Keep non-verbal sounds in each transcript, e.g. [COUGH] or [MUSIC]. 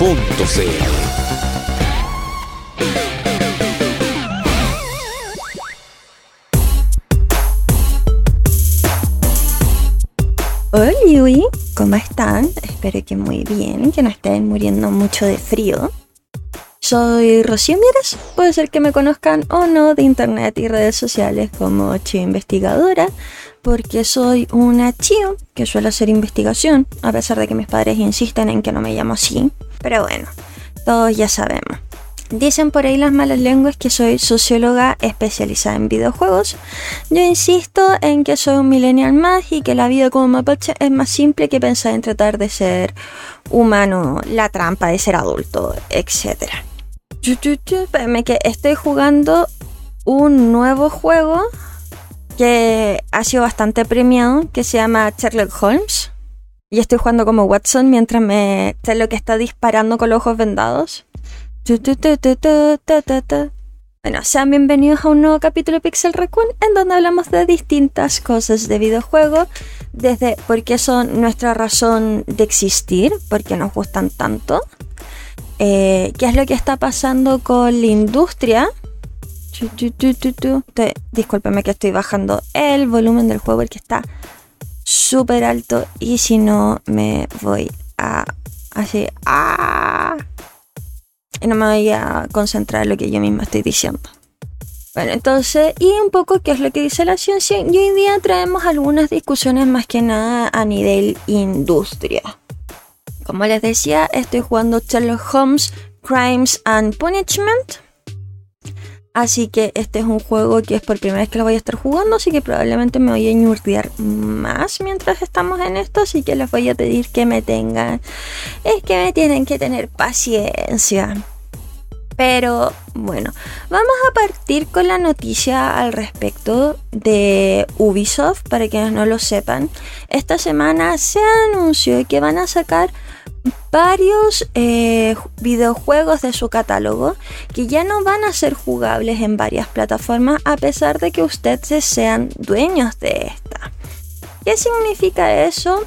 Hola, ¿cómo están? Espero que muy bien, que no estén muriendo mucho de frío. Soy Rocío Mieres, puede ser que me conozcan o no de internet y redes sociales como Chio Investigadora, porque soy una Chio que suele hacer investigación, a pesar de que mis padres insisten en que no me llamo así. Pero bueno, todos ya sabemos. Dicen por ahí las malas lenguas que soy socióloga especializada en videojuegos. Yo insisto en que soy un millennial más y que la vida como mapache es más simple que pensar en tratar de ser humano, la trampa de ser adulto, etc. Espérame que estoy jugando un nuevo juego que ha sido bastante premiado, que se llama Sherlock Holmes. Y estoy jugando como Watson mientras me Sherlock está disparando con los ojos vendados. Bueno, sean bienvenidos a un nuevo capítulo de Pixel Raccoon en donde hablamos de distintas cosas de videojuegos, desde por qué son nuestra razón de existir, por qué nos gustan tanto, eh, qué es lo que está pasando con la industria. Te- que estoy bajando el volumen del juego porque está súper alto y si no me voy a así ¡ah! y no me voy a concentrar en lo que yo misma estoy diciendo. Bueno, entonces, y un poco qué es lo que dice la ciencia, y hoy día traemos algunas discusiones más que nada a nivel industria. Como les decía, estoy jugando Sherlock Holmes Crimes and Punishment. Así que este es un juego que es por primera vez que lo voy a estar jugando, así que probablemente me voy a ñurdear más mientras estamos en esto, así que les voy a pedir que me tengan, es que me tienen que tener paciencia. Pero bueno, vamos a partir con la noticia al respecto de Ubisoft, para quienes no lo sepan. Esta semana se anunció que van a sacar varios eh, videojuegos de su catálogo que ya no van a ser jugables en varias plataformas a pesar de que ustedes sean dueños de esta. ¿Qué significa eso?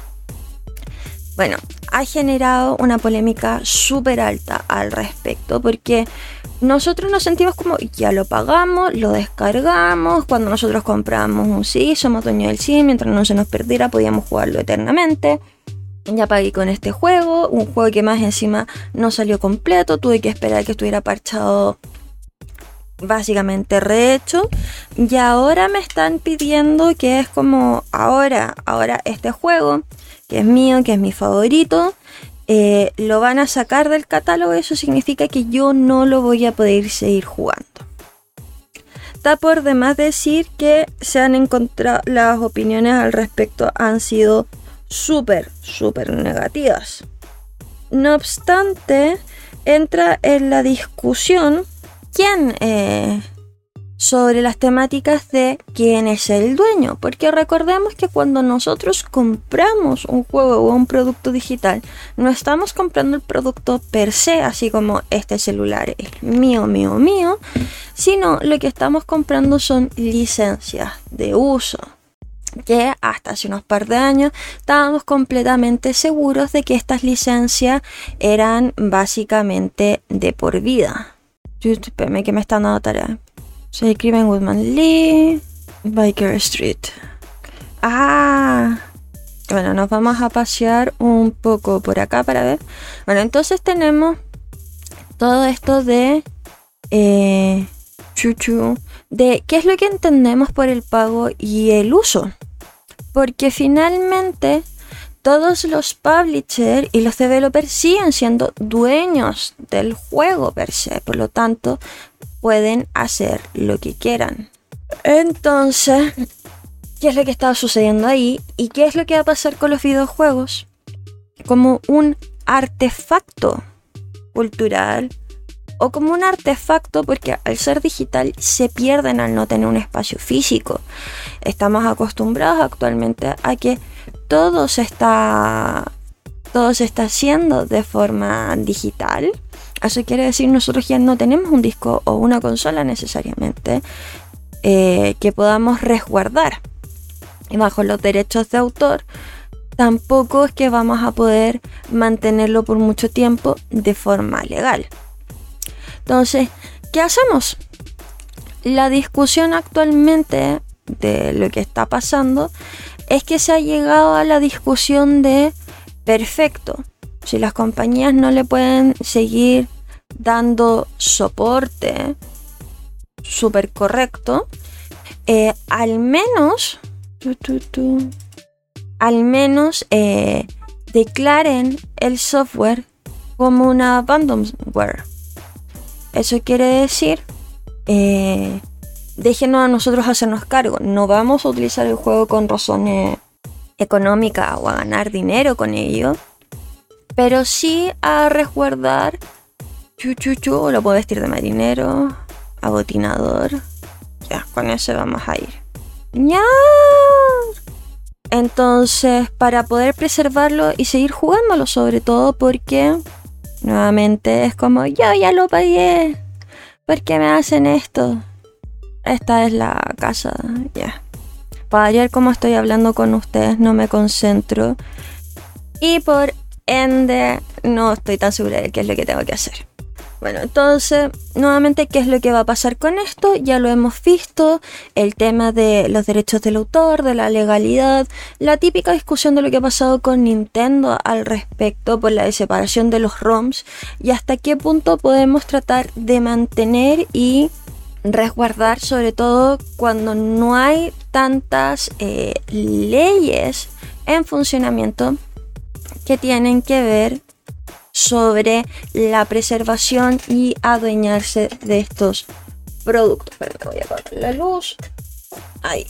Bueno, ha generado una polémica súper alta al respecto porque nosotros nos sentimos como ya lo pagamos, lo descargamos, cuando nosotros compramos un sí, somos dueños del sí, mientras no se nos perdiera podíamos jugarlo eternamente. Ya pagué con este juego, un juego que más encima no salió completo, tuve que esperar que estuviera parchado básicamente rehecho y ahora me están pidiendo que es como ahora, ahora este juego que es mío, que es mi favorito, eh, lo van a sacar del catálogo, eso significa que yo no lo voy a poder seguir jugando. Está por demás decir que se han encontrado, las opiniones al respecto han sido súper, súper negativas. No obstante, entra en la discusión quién eh, sobre las temáticas de quién es el dueño, porque recordemos que cuando nosotros compramos un juego o un producto digital, no estamos comprando el producto per se, así como este celular es mío, mío, mío, sino lo que estamos comprando son licencias de uso que hasta hace unos par de años estábamos completamente seguros de que estas licencias eran básicamente de por vida. Espérame que me están dando tarea. Se escriben Woodman Lee, Biker Street. Ah, bueno, nos vamos a pasear un poco por acá para ver. Bueno, entonces tenemos todo esto de eh, chuchu, de qué es lo que entendemos por el pago y el uso. Porque finalmente todos los publishers y los developers siguen siendo dueños del juego per se, por lo tanto pueden hacer lo que quieran. Entonces, ¿qué es lo que estaba sucediendo ahí? ¿Y qué es lo que va a pasar con los videojuegos? Como un artefacto cultural o como un artefacto porque al ser digital se pierden al no tener un espacio físico. Estamos acostumbrados actualmente a que todo se está todo se está haciendo de forma digital. Eso quiere decir nosotros ya no tenemos un disco o una consola necesariamente eh, que podamos resguardar. Y bajo los derechos de autor tampoco es que vamos a poder mantenerlo por mucho tiempo de forma legal. Entonces, ¿qué hacemos? La discusión actualmente de lo que está pasando es que se ha llegado a la discusión de, perfecto, si las compañías no le pueden seguir dando soporte súper correcto, eh, al menos al menos eh, declaren el software como una abandonware. Eso quiere decir, eh, déjenos a nosotros hacernos cargo. No vamos a utilizar el juego con razones económicas o a ganar dinero con ello, pero sí a resguardar. Chu, lo puedo vestir de marinero, abotinador. Ya, con eso vamos a ir. ¡Ya! Entonces, para poder preservarlo y seguir jugándolo, sobre todo porque nuevamente es como yo ya lo pagué. ¿Por qué me hacen esto? Esta es la casa, ya. Para ver cómo estoy hablando con ustedes, no me concentro. Y por ende, no estoy tan segura de qué es lo que tengo que hacer. Bueno, entonces, nuevamente, ¿qué es lo que va a pasar con esto? Ya lo hemos visto, el tema de los derechos del autor, de la legalidad, la típica discusión de lo que ha pasado con Nintendo al respecto por la separación de los ROMs y hasta qué punto podemos tratar de mantener y resguardar, sobre todo cuando no hay tantas eh, leyes en funcionamiento que tienen que ver sobre la preservación y adueñarse de estos productos. Pero voy a apagar la luz. Ahí.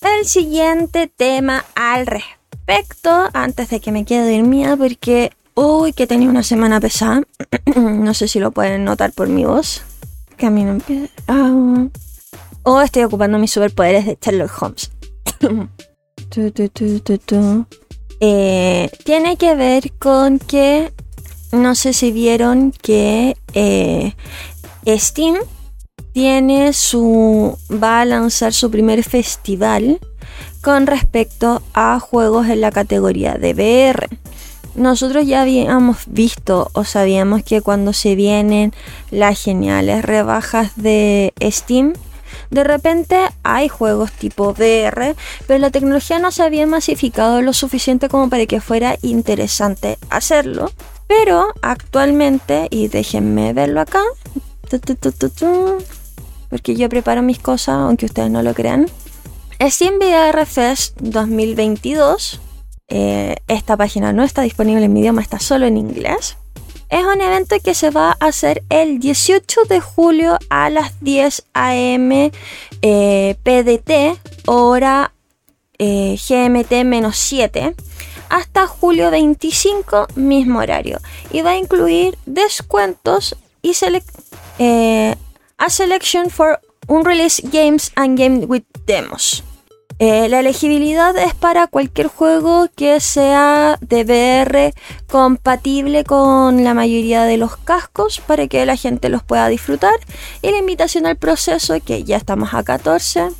El siguiente tema al respecto, antes de que me quede dormida, porque hoy que tenía una semana pesada, [CLEARS THROAT] no sé si lo pueden notar por mi voz, que a mí no empieza. Ah. o estoy ocupando mis superpoderes de Sherlock Holmes. [CLEARS THROAT] Eh, tiene que ver con que, no sé si vieron que eh, Steam tiene su, va a lanzar su primer festival con respecto a juegos en la categoría de VR. Nosotros ya habíamos visto o sabíamos que cuando se vienen las geniales rebajas de Steam, de repente hay juegos tipo VR, pero la tecnología no se había masificado lo suficiente como para que fuera interesante hacerlo. Pero actualmente, y déjenme verlo acá, porque yo preparo mis cosas, aunque ustedes no lo crean. Steam VR Fest 2022. Eh, esta página no está disponible en mi idioma, está solo en inglés. Es un evento que se va a hacer el 18 de julio a las 10 am eh, PDT, hora eh, GMT-7, hasta julio 25, mismo horario. Y va a incluir descuentos y eh, a selection for unreleased games and game with demos. Eh, la elegibilidad es para cualquier juego que sea de VR compatible con la mayoría de los cascos para que la gente los pueda disfrutar. Y la invitación al proceso, que ya estamos a 14,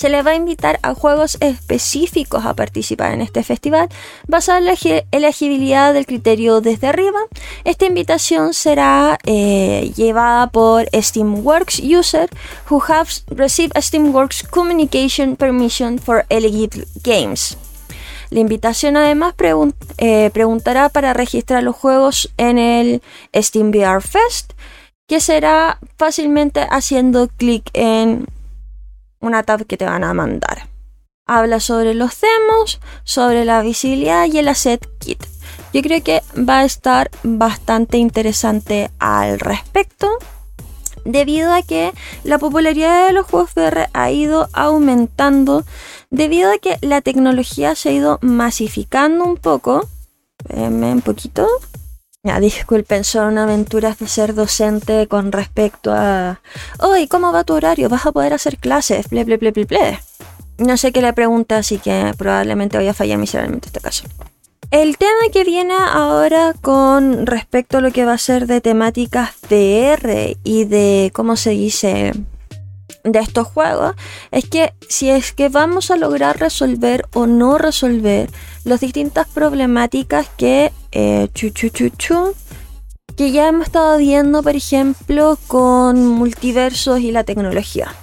se le va a invitar a juegos específicos a participar en este festival basado en la elegibilidad del criterio desde arriba. Esta invitación será eh, llevada por Steamworks user who have received Steamworks Communication Permission for Eligible Games. La invitación además eh, preguntará para registrar los juegos en el Steam VR Fest, que será fácilmente haciendo clic en una tab que te van a mandar. Habla sobre los demos, sobre la visibilidad y el asset kit. Yo creo que va a estar bastante interesante al respecto. Debido a que la popularidad de los juegos VR ha ido aumentando. Debido a que la tecnología se ha ido masificando un poco. Un poquito. Ya, disculpen, son aventuras de ser docente con respecto a. Hoy, ¿cómo va tu horario? ¿Vas a poder hacer clases? Ble, ble, ble, ble, ble. No sé qué le pregunta, así que probablemente voy a fallar miserablemente este caso. El tema que viene ahora con respecto a lo que va a ser de temáticas VR y de, ¿cómo se dice? de estos juegos es que si es que vamos a lograr resolver o no resolver las distintas problemáticas que eh, chu, chu, que ya hemos estado viendo por ejemplo con multiversos y la tecnología.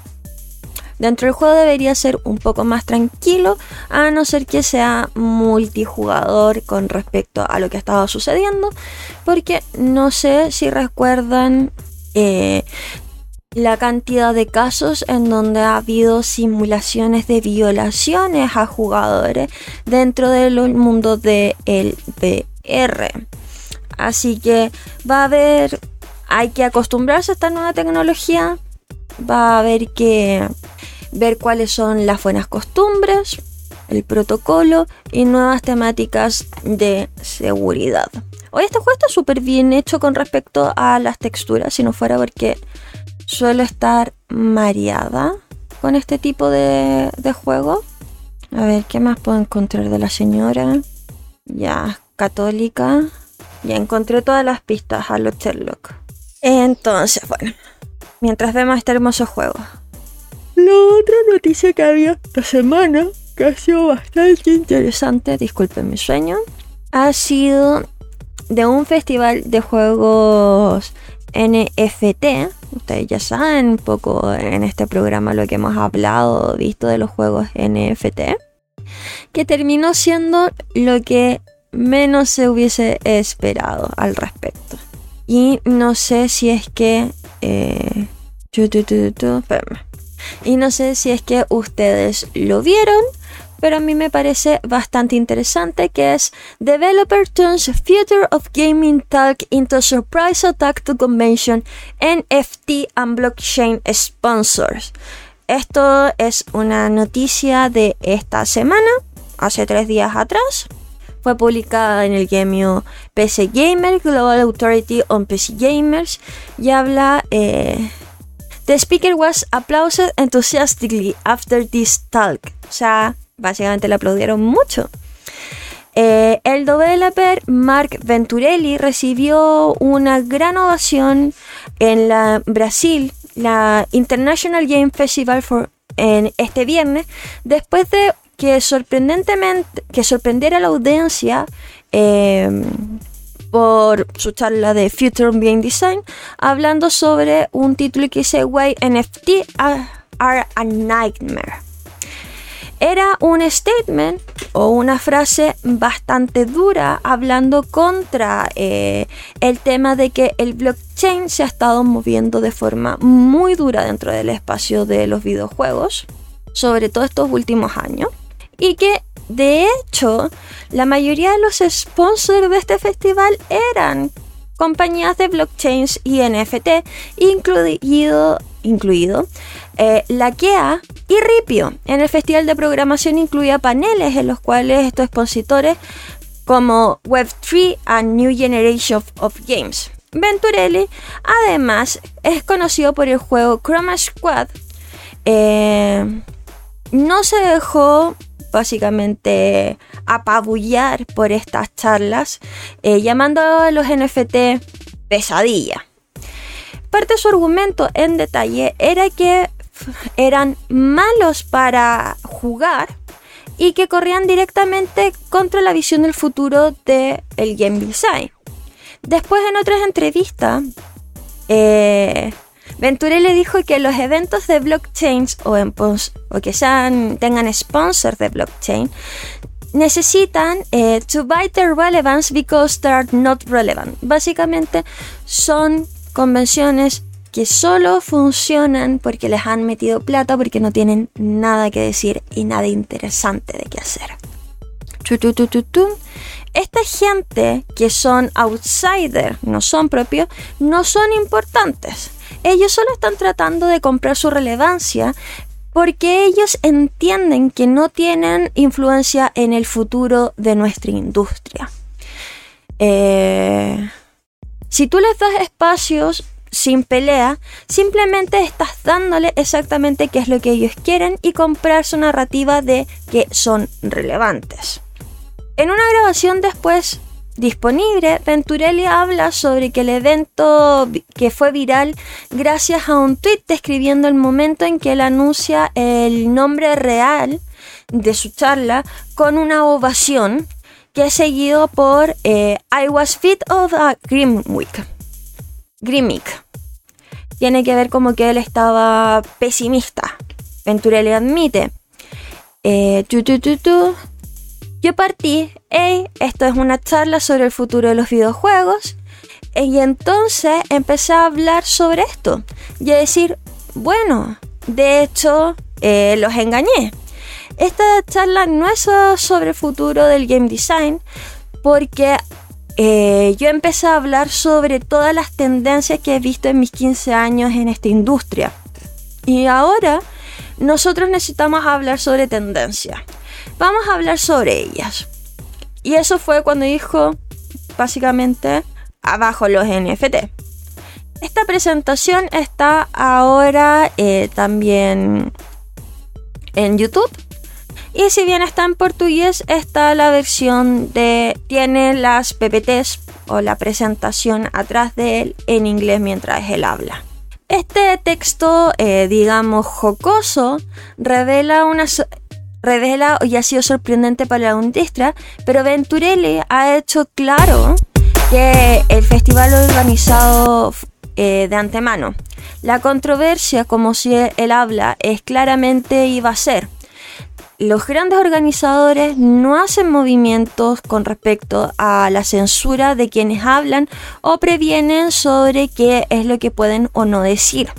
Dentro del juego debería ser un poco más tranquilo, a no ser que sea multijugador con respecto a lo que estaba sucediendo, porque no sé si recuerdan eh, la cantidad de casos en donde ha habido simulaciones de violaciones a jugadores dentro del mundo del VR. Así que va a haber, hay que acostumbrarse a esta nueva tecnología, va a haber que ver cuáles son las buenas costumbres, el protocolo y nuevas temáticas de seguridad. Hoy este juego está súper bien hecho con respecto a las texturas, si no fuera porque suelo estar mareada con este tipo de, juego. A ver, ¿qué más puedo encontrar de la señora? Ya, católica. Ya encontré todas las pistas a los Sherlock. Entonces, bueno, mientras vemos este hermoso juego, la otra noticia que había esta semana, que ha sido bastante interesante, disculpen mi sueño, ha sido de un festival de juegos NFT. Ustedes ya saben un poco en este programa lo que hemos hablado, visto de los juegos NFT. Que terminó siendo lo que menos se hubiese esperado al respecto. Y no sé si es que... Eh, y no sé si es que ustedes lo vieron, pero a mí me parece bastante interesante que es Developer Turns Future of Gaming Talk into Surprise Attack to Convention NFT and Blockchain Sponsors. Esto es una noticia de esta semana, hace tres días atrás. Fue publicada en el gremio PC Gamer, Global Authority on PC Gamers, y habla eh, The speaker was applauded enthusiastically after this talk. O sea, básicamente le aplaudieron mucho. Eh, el developer Mark Venturelli recibió una gran ovación en la Brasil, la International Game Festival for, en este viernes, después de que sorprendentemente que sorprendiera a la audiencia eh, por su charla de Future Game Design, hablando sobre un título que dice Why NFT are a Nightmare. Era un statement o una frase bastante dura hablando contra eh, el tema de que el blockchain se ha estado moviendo de forma muy dura dentro del espacio de los videojuegos, sobre todo estos últimos años, y que de hecho, la mayoría de los sponsors de este festival eran compañías de blockchains y NFT, incluido, incluido eh, la KEA y Ripio. En el festival de programación incluía paneles en los cuales estos expositores como Web3 and New Generation of, Games. Venturelli además es conocido por el juego Chroma Squad. Eh, no se dejó básicamente apabullar por estas charlas, eh, llamando a los NFT pesadilla. Parte de su argumento en detalle era que eran malos para jugar y que corrían directamente contra la visión del futuro del el game design. Después en otras entrevistas, eh, Venture le dijo que los eventos de blockchains o, o que sean, tengan sponsors de blockchain necesitan eh, to buy their relevance because they're not relevant. Básicamente son convenciones que solo funcionan porque les han metido plata porque no tienen nada que decir y nada interesante de qué hacer. Esta gente que son outsiders, no son propios, no son importantes. Ellos solo están tratando de comprar su relevancia porque ellos entienden que no tienen influencia en el futuro de nuestra industria. Eh, Si tú les das espacios sin pelea, simplemente estás dándole exactamente qué es lo que ellos quieren y comprar su narrativa de que son relevantes. En una grabación después disponible, Venturelli habla sobre que el evento que fue viral gracias a un tweet describiendo el momento en que él anuncia el nombre real de su charla con una ovación que es seguido por eh, I was fit of a Grimwick. Grimmick. Tiene que ver como que él estaba pesimista. Venturelli admite. Eh, yo partí, esto es una charla sobre el futuro de los videojuegos. Y entonces empecé a hablar sobre esto y a decir, bueno, de hecho, eh, los engañé. Esta charla no es sobre el futuro del game design, porque eh, yo empecé a hablar sobre todas las tendencias que he visto en mis 15 años en esta industria. Y ahora nosotros necesitamos hablar sobre tendencias. Vamos a hablar sobre ellas. Y eso fue cuando dijo, básicamente, abajo los NFT. Esta presentación está ahora eh, también en YouTube. Y si bien está en portugués, está la versión de... Tiene las PPTs o la presentación atrás de él en inglés mientras él habla. Este texto, eh, digamos, jocoso, revela una, revela y ha sido sorprendente para la industria, pero Venturelli ha hecho claro que el festival lo organizado eh, de antemano. La controversia, como si él habla, es claramente iba a ser. Los grandes organizadores no hacen movimientos con respecto a la censura de quienes hablan o previenen sobre qué es lo que pueden o no decir.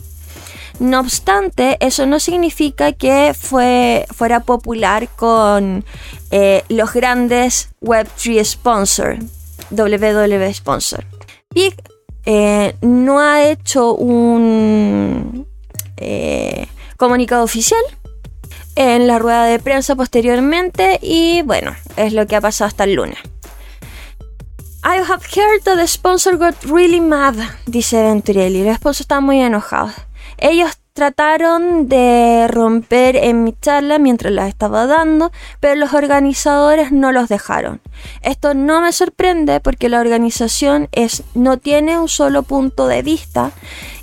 No obstante, eso no significa que fue, fuera popular con eh, los grandes Web3 sponsor, WW sponsor. Pig eh, no ha hecho un eh, comunicado oficial en la rueda de prensa posteriormente y bueno, es lo que ha pasado hasta el lunes. I have heard that the sponsor got really mad, dice Venturelli. El sponsor está muy enojado. Ellos trataron de romper en mi charla mientras la estaba dando, pero los organizadores no los dejaron. Esto no me sorprende porque la organización es, no tiene un solo punto de vista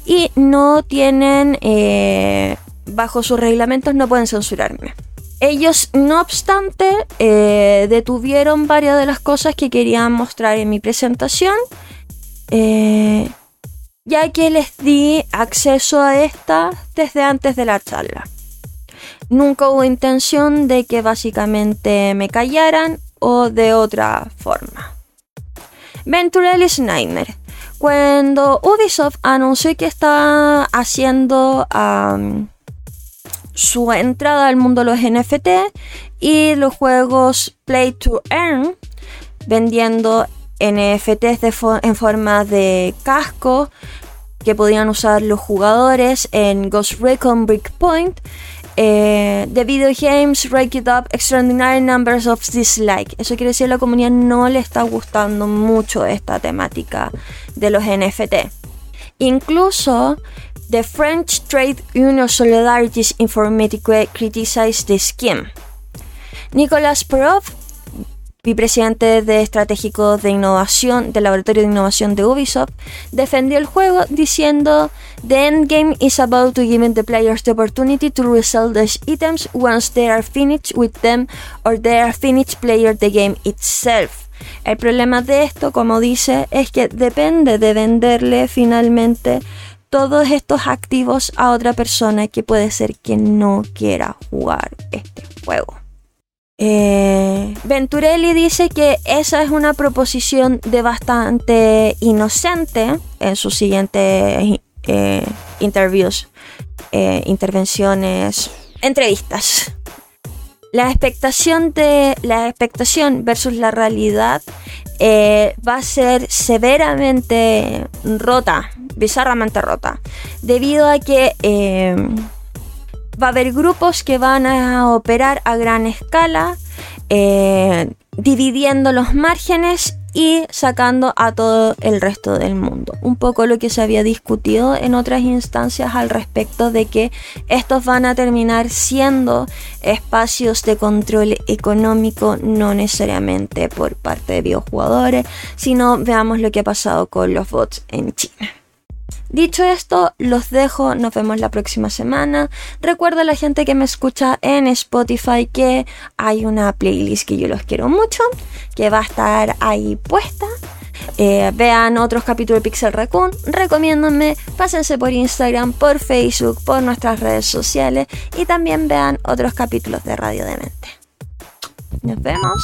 y no tienen, eh, bajo sus reglamentos, no pueden censurarme. Ellos, no obstante, eh, detuvieron varias de las cosas que querían mostrar en mi presentación. Eh, ya que les di acceso a esta desde antes de la charla. Nunca hubo intención de que básicamente me callaran o de otra forma. Venturelli Nightmare. Cuando Ubisoft anunció que estaba haciendo su entrada al mundo de los NFT y los juegos Play to Earn, vendiendo NFTs en forma de casco que podían usar los jugadores en Ghost Recon Breakpoint. Eh, the video games rake it up extraordinary numbers of dislike. Eso quiere decir que la comunidad no le está gustando mucho esta temática de los NFT. Incluso the French Trade Union Solidarities Informatique criticized the scheme. Nicolas Perov vicepresidente de estratégico de innovación del laboratorio de innovación de Ubisoft, defendió el juego diciendo The endgame is about to give the players the opportunity to resell these items once they are finished with them or they are finished player the game itself. El problema de esto, como dice, es que depende de venderle finalmente todos estos activos a otra persona que puede ser que no quiera jugar este juego. Eh, Venturelli dice que esa es una proposición de bastante inocente en sus siguientes eh, interviews, eh, intervenciones, entrevistas. La expectación de la expectación versus la realidad va a ser severamente rota, bizarramente rota, debido a que va a haber grupos que van a operar a gran escala, eh, dividiendo los márgenes y sacando a todo el resto del mundo. Un poco lo que se había discutido en otras instancias al respecto de que estos van a terminar siendo espacios de control económico, no necesariamente por parte de biojugadores, sino veamos lo que ha pasado con los bots en China. Dicho esto, los dejo, nos vemos la próxima semana. Recuerda a la gente que me escucha en Spotify que hay una playlist que yo los quiero mucho, que va a estar ahí puesta. Eh, vean otros capítulos de Pixel Raccoon, recomiéndanme, pásense por Instagram, por Facebook, por nuestras redes sociales y también vean otros capítulos de Radio Demente. Nos vemos.